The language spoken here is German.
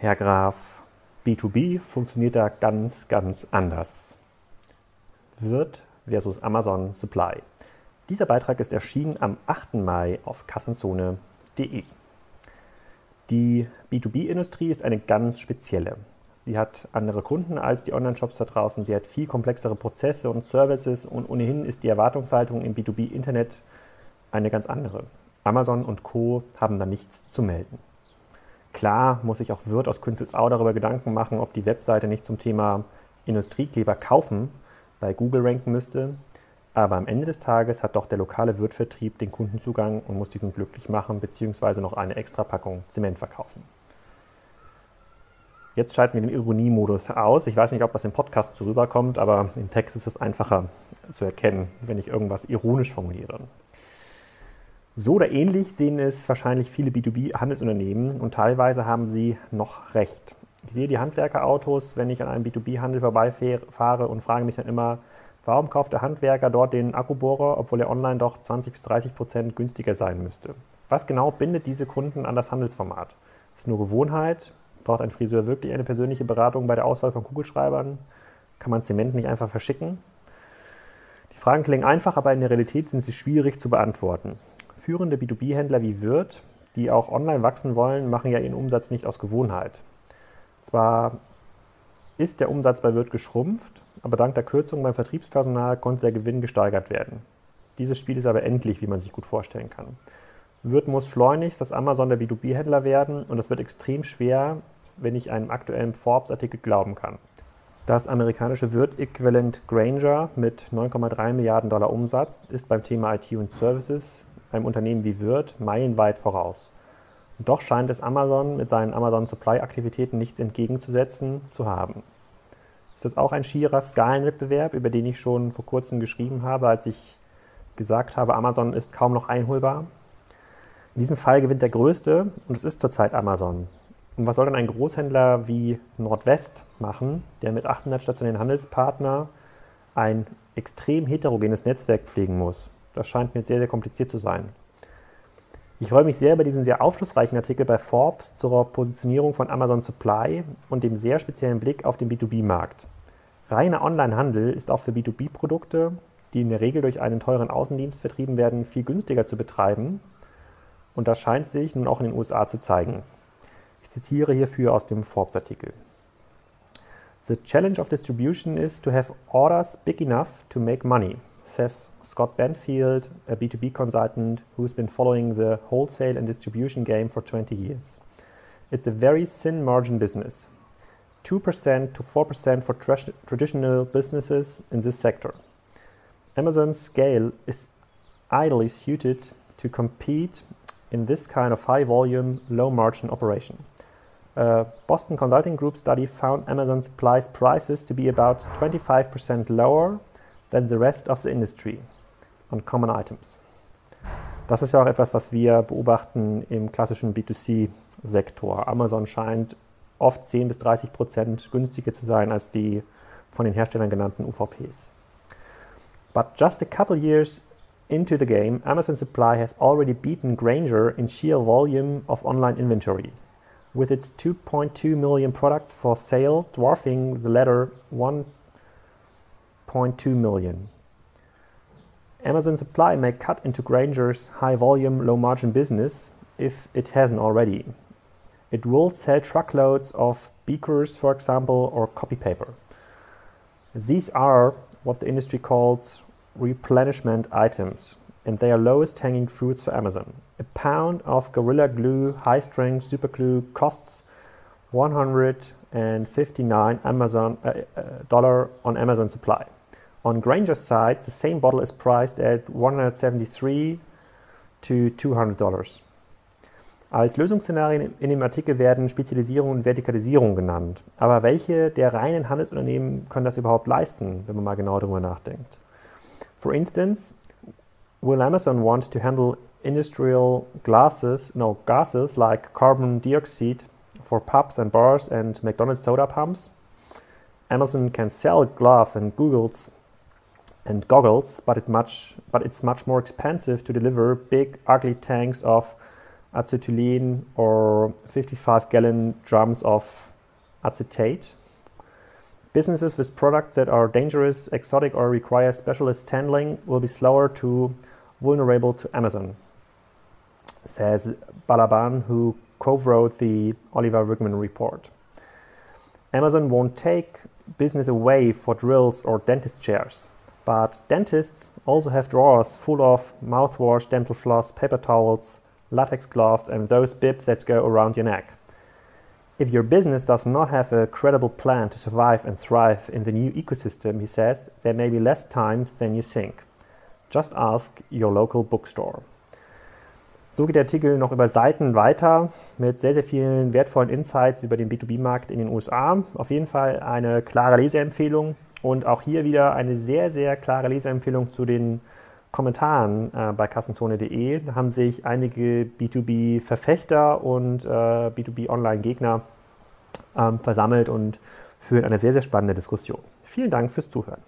Herr Graf, B2B funktioniert da ganz, ganz anders. Wirt versus Amazon Supply. Dieser Beitrag ist erschienen am 8. Mai auf kassenzone.de. Die B2B-Industrie ist eine ganz spezielle. Sie hat andere Kunden als die Online-Shops da draußen. Sie hat viel komplexere Prozesse und Services und ohnehin ist die Erwartungshaltung im B2B-Internet eine ganz andere. Amazon und Co. haben da nichts zu melden. Klar muss sich auch Wirt aus Künzelsau darüber Gedanken machen, ob die Webseite nicht zum Thema Industriekleber kaufen bei Google ranken müsste. Aber am Ende des Tages hat doch der lokale Wirtvertrieb den Kundenzugang und muss diesen glücklich machen bzw. noch eine extra Packung Zement verkaufen. Jetzt schalten wir den Ironiemodus aus. Ich weiß nicht, ob das im Podcast so rüberkommt, aber im Text ist es einfacher zu erkennen, wenn ich irgendwas ironisch formuliere. So oder ähnlich sehen es wahrscheinlich viele B2B-Handelsunternehmen und teilweise haben sie noch recht. Ich sehe die Handwerkerautos, wenn ich an einem B2B-Handel vorbeifahre und frage mich dann immer, warum kauft der Handwerker dort den Akkubohrer, obwohl er online doch 20 bis 30 Prozent günstiger sein müsste? Was genau bindet diese Kunden an das Handelsformat? Ist es nur Gewohnheit? Braucht ein Friseur wirklich eine persönliche Beratung bei der Auswahl von Kugelschreibern? Kann man Zement nicht einfach verschicken? Die Fragen klingen einfach, aber in der Realität sind sie schwierig zu beantworten. Führende B2B-Händler wie Wirt, die auch online wachsen wollen, machen ja ihren Umsatz nicht aus Gewohnheit. Zwar ist der Umsatz bei Wirt geschrumpft, aber dank der Kürzung beim Vertriebspersonal konnte der Gewinn gesteigert werden. Dieses Spiel ist aber endlich, wie man sich gut vorstellen kann. Wirt muss schleunigst das Amazon der B2B-Händler werden und das wird extrem schwer, wenn ich einem aktuellen Forbes-Artikel glauben kann. Das amerikanische Wirt-Äquivalent Granger mit 9,3 Milliarden Dollar Umsatz ist beim Thema IT und Services einem Unternehmen wie Wirt meilenweit voraus. Und doch scheint es Amazon mit seinen Amazon Supply-Aktivitäten nichts entgegenzusetzen zu haben. Ist das auch ein schierer Skalenwettbewerb, über den ich schon vor kurzem geschrieben habe, als ich gesagt habe, Amazon ist kaum noch einholbar? In diesem Fall gewinnt der Größte und es ist zurzeit Amazon. Und was soll dann ein Großhändler wie Nordwest machen, der mit 800 stationären Handelspartnern ein extrem heterogenes Netzwerk pflegen muss? Das scheint mir sehr, sehr kompliziert zu sein. Ich freue mich sehr über diesen sehr aufschlussreichen Artikel bei Forbes zur Positionierung von Amazon Supply und dem sehr speziellen Blick auf den B2B-Markt. Reiner Onlinehandel ist auch für B2B-Produkte, die in der Regel durch einen teuren Außendienst vertrieben werden, viel günstiger zu betreiben. Und das scheint sich nun auch in den USA zu zeigen. Ich zitiere hierfür aus dem Forbes-Artikel. The challenge of distribution is to have orders big enough to make money says Scott Benfield, a B2B consultant who's been following the wholesale and distribution game for 20 years. It's a very thin margin business 2% to 4% for tra- traditional businesses in this sector. Amazon's scale is ideally suited to compete in this kind of high volume, low margin operation. A Boston Consulting Group study found Amazon supplies prices to be about 25% lower than the rest of the industry on common items. Das ist ja auch etwas, was wir beobachten im klassischen B2C-Sektor. Amazon scheint oft 10 bis 30 Prozent günstiger zu sein als die von den Herstellern genannten UVPs. But just a couple years into the game, Amazon Supply has already beaten Granger in sheer volume of online inventory, with its 2.2 million products for sale dwarfing the latter 1 0.2 million. Amazon Supply may cut into Granger's high volume, low margin business if it hasn't already. It will sell truckloads of beakers, for example, or copy paper. These are what the industry calls replenishment items, and they are lowest hanging fruits for Amazon. A pound of Gorilla Glue high strength super glue costs 159 Amazon uh, uh, dollar on Amazon Supply. On Granger's side, the same bottle is priced at 173 to 200 Dollars. Als Lösungsszenarien in dem Artikel werden Spezialisierung und Vertikalisierung genannt. Aber welche der reinen Handelsunternehmen können das überhaupt leisten, wenn man mal genau darüber nachdenkt? For instance, will Amazon want to handle industrial glasses, no, gases like carbon dioxide for pubs and bars and McDonald's soda pumps? Amazon can sell gloves and Google's and goggles, but, it much, but it's much more expensive to deliver big, ugly tanks of acetylene or 55 gallon drums of acetate. Businesses with products that are dangerous, exotic, or require specialist handling will be slower to vulnerable to Amazon, says Balaban, who co wrote the Oliver Wigman report. Amazon won't take business away for drills or dentist chairs, but dentists also have drawers full of mouthwash, dental floss, paper towels, latex gloves, and those bibs that go around your neck. If your business does not have a credible plan to survive and thrive in the new ecosystem, he says, there may be less time than you think. Just ask your local bookstore. So geht der Artikel noch über Seiten weiter mit sehr, sehr vielen wertvollen Insights über den B2B-Markt in den USA. Auf jeden Fall eine klare Leseempfehlung und auch hier wieder eine sehr, sehr klare Leseempfehlung zu den Kommentaren äh, bei kassenzone.de. Da haben sich einige B2B-Verfechter und äh, B2B-Online-Gegner ähm, versammelt und führen eine sehr, sehr spannende Diskussion. Vielen Dank fürs Zuhören.